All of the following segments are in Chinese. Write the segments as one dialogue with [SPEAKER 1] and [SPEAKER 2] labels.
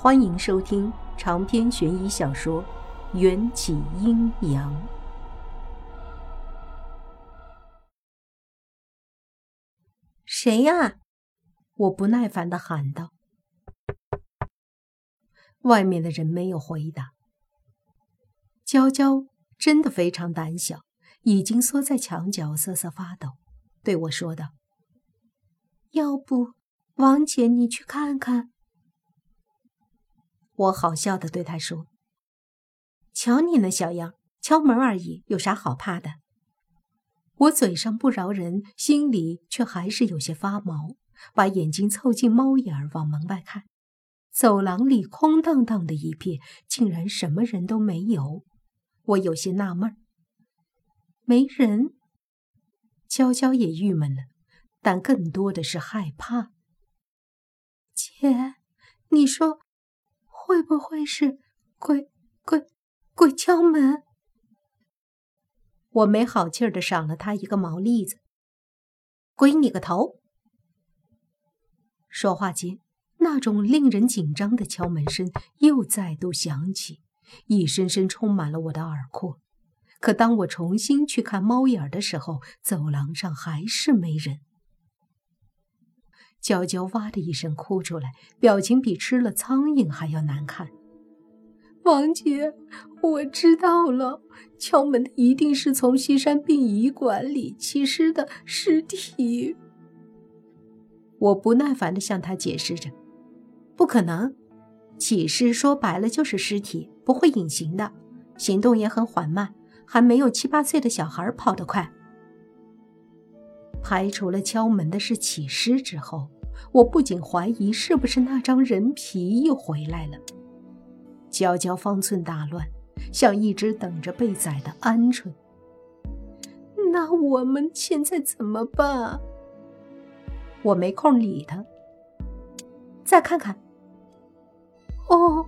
[SPEAKER 1] 欢迎收听长篇悬疑小说《缘起阴阳》。谁呀？我不耐烦的喊道。外面的人没有回答。娇娇真的非常胆小，已经缩在墙角瑟瑟发抖，对我说道：“要不，王姐你去看看。”我好笑的对他说：“瞧你那小样，敲门而已，有啥好怕的？”我嘴上不饶人，心里却还是有些发毛，把眼睛凑近猫眼儿往门外看。走廊里空荡荡的一片，竟然什么人都没有。我有些纳闷没人。娇娇也郁闷了，但更多的是害怕。姐，你说。会不会是鬼鬼鬼敲门？我没好气儿的赏了他一个毛栗子。鬼你个头！说话间，那种令人紧张的敲门声又再度响起，一声声充满了我的耳廓。可当我重新去看猫眼儿的时候，走廊上还是没人。娇娇哇的一声哭出来，表情比吃了苍蝇还要难看。王姐，我知道了，敲门的一定是从西山殡仪馆里弃尸的尸体。我不耐烦地向他解释着：“不可能，起尸说白了就是尸体，不会隐形的，行动也很缓慢，还没有七八岁的小孩跑得快。”排除了敲门的是起尸之后，我不仅怀疑是不是那张人皮又回来了。娇娇方寸大乱，像一只等着被宰的鹌鹑。那我们现在怎么办？我没空理他。再看看。哦，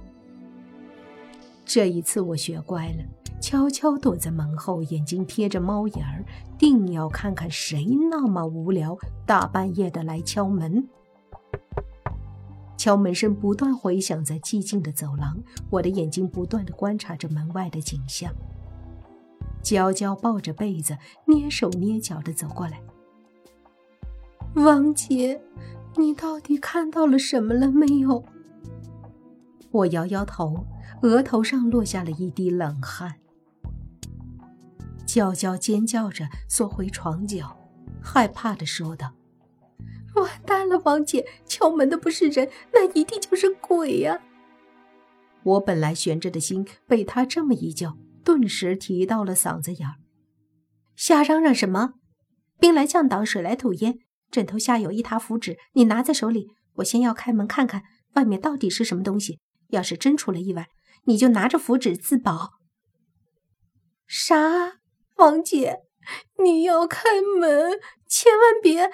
[SPEAKER 1] 这一次我学乖了。悄悄躲在门后，眼睛贴着猫眼儿，定要看看谁那么无聊，大半夜的来敲门。敲门声不断回响在寂静的走廊，我的眼睛不断的观察着门外的景象。娇娇抱着被子，蹑手蹑脚的走过来。王姐，你到底看到了什么了没有？我摇摇头，额头上落下了一滴冷汗。娇娇尖叫着缩回床角，害怕的说道：“完蛋了，王姐，敲门的不是人，那一定就是鬼呀！”我本来悬着的心被他这么一叫，顿时提到了嗓子眼儿。瞎嚷嚷什么？兵来将挡，水来土掩。枕头下有一沓符纸，你拿在手里。我先要开门看看外面到底是什么东西。要是真出了意外，你就拿着符纸自保。啥？王姐，你要开门，千万别！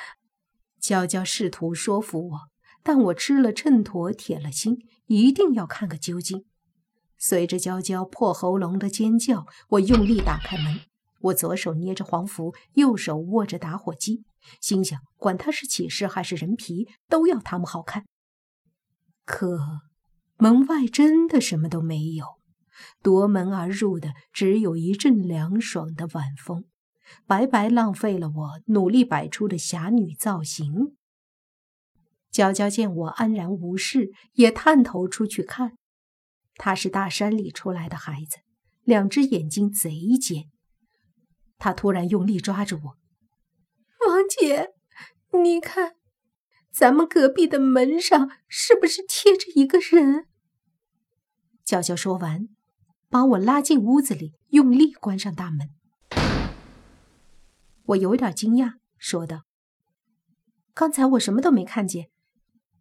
[SPEAKER 1] 娇娇试图说服我，但我吃了秤砣，铁了心，一定要看个究竟。随着娇娇破喉咙的尖叫，我用力打开门。我左手捏着黄符，右手握着打火机，心想：管他是起尸还是人皮，都要他们好看。可门外真的什么都没有。夺门而入的只有一阵凉爽的晚风，白白浪费了我努力摆出的侠女造型。娇娇见我安然无事，也探头出去看。她是大山里出来的孩子，两只眼睛贼尖。她突然用力抓住我：“王姐，你看，咱们隔壁的门上是不是贴着一个人？”娇娇说完。把我拉进屋子里，用力关上大门。我有点惊讶，说道：“刚才我什么都没看见，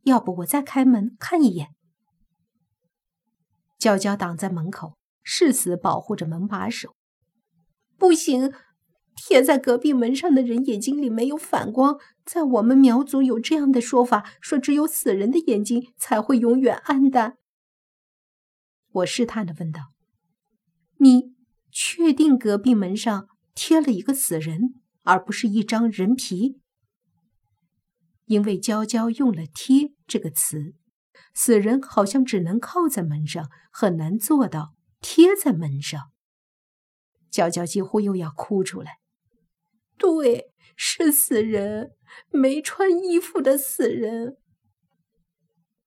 [SPEAKER 1] 要不我再开门看一眼？”娇娇挡在门口，誓死保护着门把手。不行，贴在隔壁门上的人眼睛里没有反光，在我们苗族有这样的说法，说只有死人的眼睛才会永远暗淡。我试探的问道。你确定隔壁门上贴了一个死人，而不是一张人皮？因为娇娇用了“贴”这个词，死人好像只能靠在门上，很难做到贴在门上。娇娇几乎又要哭出来。对，是死人，没穿衣服的死人。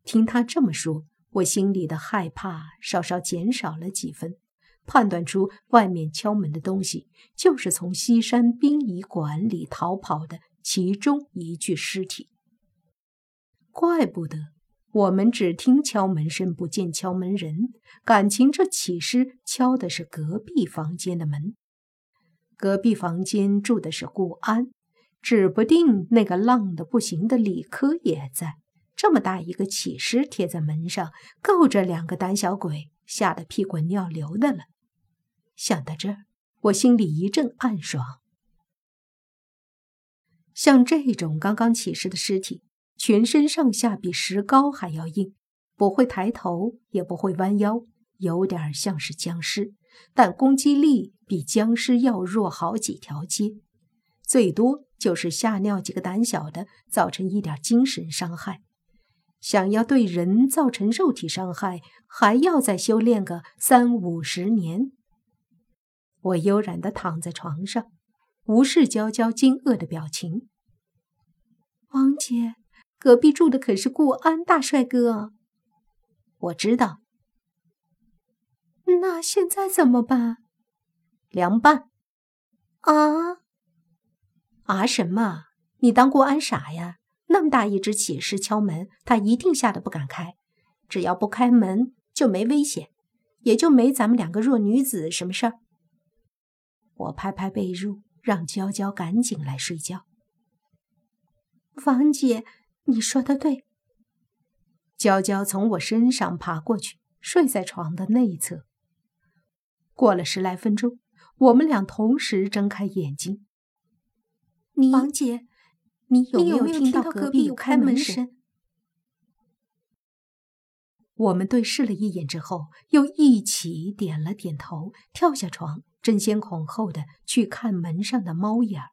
[SPEAKER 1] 听他这么说，我心里的害怕稍稍减少了几分，判断出外面敲门的东西就是从西山殡仪馆里逃跑的其中一具尸体。怪不得我们只听敲门声，不见敲门人。感情这起尸敲的是隔壁房间的门。隔壁房间住的是顾安，指不定那个浪得不行的李科也在。这么大一个起尸贴在门上，够这两个胆小鬼吓得屁滚尿流的了。想到这儿，我心里一阵暗爽。像这种刚刚起尸的尸体。全身上下比石膏还要硬，不会抬头，也不会弯腰，有点像是僵尸，但攻击力比僵尸要弱好几条街，最多就是吓尿几个胆小的，造成一点精神伤害。想要对人造成肉体伤害，还要再修炼个三五十年。我悠然地躺在床上，无视娇娇惊愕的表情。王姐。隔壁住的可是顾安大帅哥，我知道。那现在怎么办？凉拌。啊啊！什么？你当顾安傻呀？那么大一只起尸敲门，他一定吓得不敢开。只要不开门，就没危险，也就没咱们两个弱女子什么事儿。我拍拍被褥，让娇娇赶紧来睡觉。王姐。你说的对。娇娇从我身上爬过去，睡在床的内侧。过了十来分钟，我们俩同时睁开眼睛。王姐，你有没有听到隔壁有开门声？我们对视了一眼之后，又一起点了点头，跳下床，争先恐后的去看门上的猫眼儿。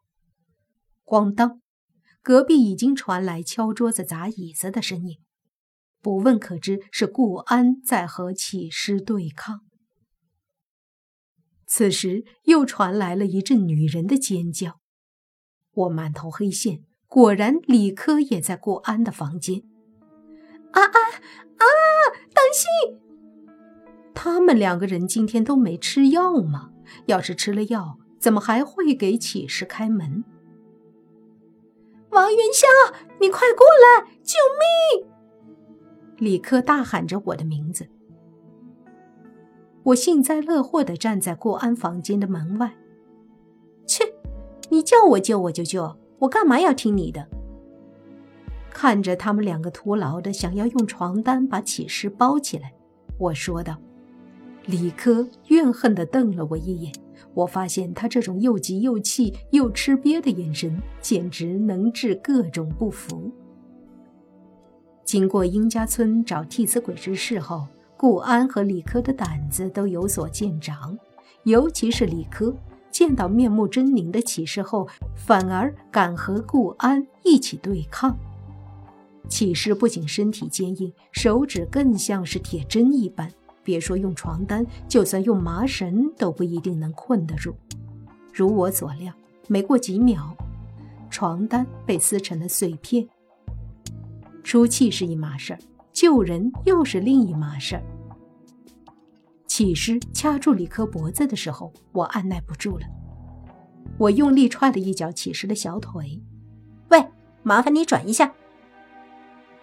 [SPEAKER 1] 咣当！隔壁已经传来敲桌子、砸椅子的声音，不问可知是顾安在和起尸对抗。此时又传来了一阵女人的尖叫，我满头黑线，果然李科也在顾安的房间。啊啊啊！当心！他们两个人今天都没吃药吗？要是吃了药，怎么还会给起尸开门？王元宵，你快过来！救命！李克大喊着我的名字。我幸灾乐祸地站在顾安房间的门外。切，你叫我救我就救，我干嘛要听你的？看着他们两个徒劳的想要用床单把起尸包起来，我说道。李科怨恨地瞪了我一眼。我发现他这种又急又气又吃瘪的眼神，简直能治各种不服。经过殷家村找替死鬼之事后，顾安和李科的胆子都有所见长，尤其是李科，见到面目狰狞的起尸后，反而敢和顾安一起对抗。起尸不仅身体坚硬，手指更像是铁针一般。别说用床单，就算用麻绳都不一定能困得住。如我所料，没过几秒，床单被撕成了碎片。出气是一码事儿，救人又是另一码事儿。起尸掐住李科脖子的时候，我按耐不住了，我用力踹了一脚起尸的小腿。喂，麻烦你转一下。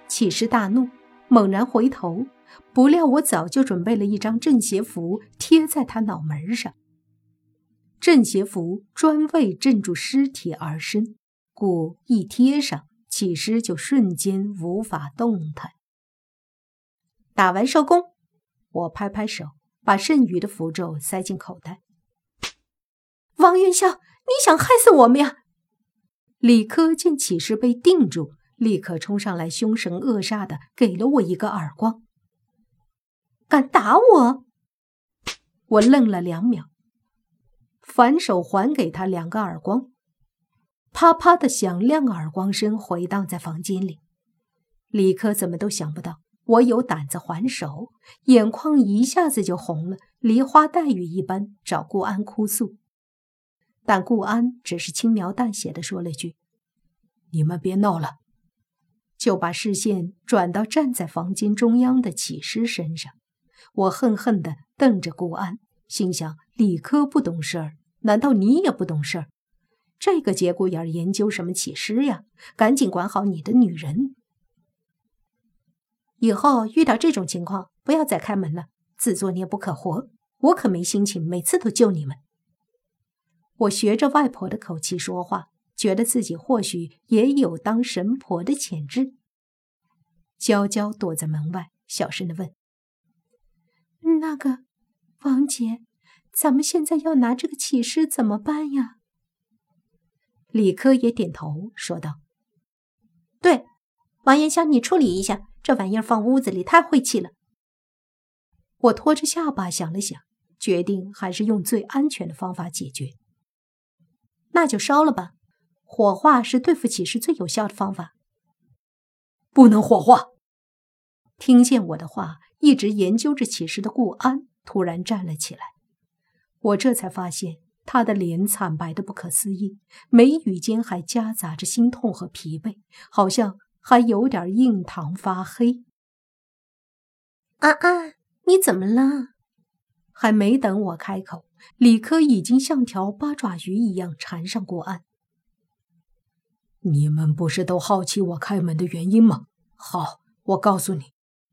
[SPEAKER 1] 起尸大怒，猛然回头。不料我早就准备了一张镇邪符贴在他脑门上。镇邪符专为镇住尸体而生，故一贴上，起尸就瞬间无法动弹。打完收工，我拍拍手，把剩余的符咒塞进口袋。王元宵，你想害死我们呀？李科见起尸被定住，立刻冲上来，凶神恶煞的给了我一个耳光。敢打我！我愣了两秒，反手还给他两个耳光，啪啪的响亮耳光声回荡在房间里。李科怎么都想不到，我有胆子还手，眼眶一下子就红了，梨花带雨一般找顾安哭诉。但顾安只是轻描淡写的说了句：“你们别闹了。”就把视线转到站在房间中央的启师身上。我恨恨地瞪着顾安，心想：理科不懂事儿，难道你也不懂事儿？这个节骨眼儿研究什么起师呀？赶紧管好你的女人！以后遇到这种情况，不要再开门了，自作孽不可活。我可没心情每次都救你们。我学着外婆的口气说话，觉得自己或许也有当神婆的潜质。娇娇躲在门外，小声的问：“那个王姐，咱们现在要拿这个启示怎么办呀？”李科也点头说道：“对，王延香，你处理一下这玩意儿，放屋子里太晦气了。”我拖着下巴想了想，决定还是用最安全的方法解决。那就烧了吧，火化是对付启示最有效的方法。
[SPEAKER 2] 不能火化。
[SPEAKER 1] 听见我的话，一直研究着启示的顾安突然站了起来。我这才发现他的脸惨白的不可思议，眉宇间还夹杂着心痛和疲惫，好像还有点印堂发黑。安安，你怎么了？还没等我开口。李科已经像条八爪鱼一样缠上顾安。
[SPEAKER 2] 你们不是都好奇我开门的原因吗？好，我告诉你，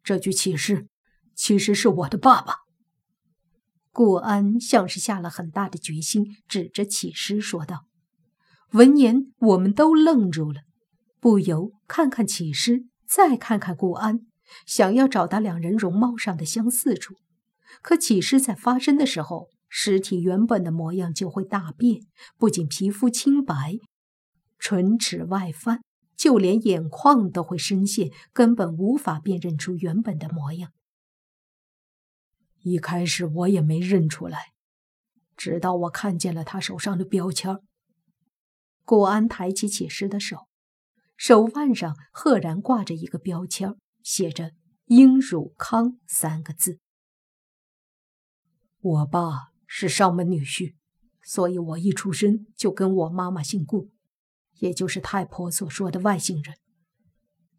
[SPEAKER 2] 这具启示其实是我的爸爸。
[SPEAKER 1] 顾安像是下了很大的决心，指着启示说道。闻言，我们都愣住了，不由看看启示，再看看顾安，想要找到两人容貌上的相似处，可启示在发生的时候。尸体原本的模样就会大变，不仅皮肤清白，唇齿外翻，就连眼眶都会深陷，根本无法辨认出原本的模样。
[SPEAKER 2] 一开始我也没认出来，直到我看见了他手上的标签。
[SPEAKER 1] 顾安抬起起尸的手，手腕上赫然挂着一个标签，写着“殷汝康”三个字。
[SPEAKER 2] 我爸。是上门女婿，所以我一出生就跟我妈妈姓顾，也就是太婆所说的外姓人。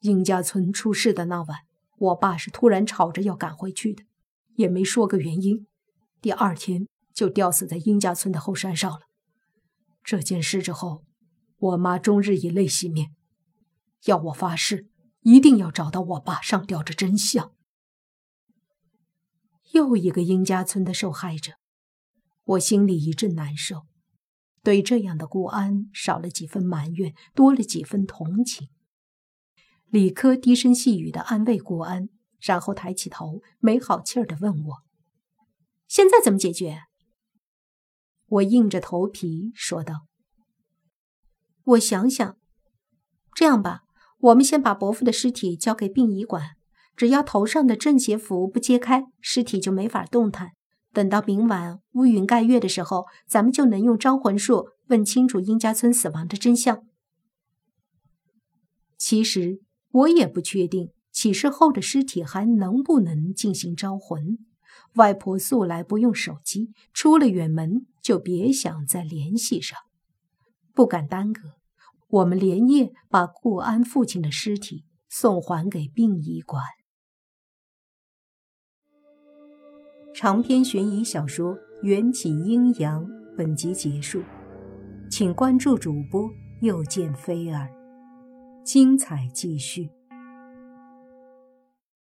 [SPEAKER 2] 殷家村出事的那晚，我爸是突然吵着要赶回去的，也没说个原因，第二天就吊死在殷家村的后山上了。这件事之后，我妈终日以泪洗面，要我发誓一定要找到我爸上吊的真相。
[SPEAKER 1] 又一个殷家村的受害者。我心里一阵难受，对这样的顾安少了几分埋怨，多了几分同情。李科低声细语地安慰顾安，然后抬起头，没好气儿的问我：“现在怎么解决？”我硬着头皮说道：“我想想，这样吧，我们先把伯父的尸体交给殡仪馆，只要头上的正邪符不揭开，尸体就没法动弹。”等到明晚乌云盖月的时候，咱们就能用招魂术问清楚殷家村死亡的真相。其实我也不确定起事后的尸体还能不能进行招魂。外婆素来不用手机，出了远门就别想再联系上。不敢耽搁，我们连夜把顾安父亲的尸体送还给殡仪馆。长篇悬疑小说《缘起阴阳》本集结束，请关注主播，又见菲儿，精彩继续。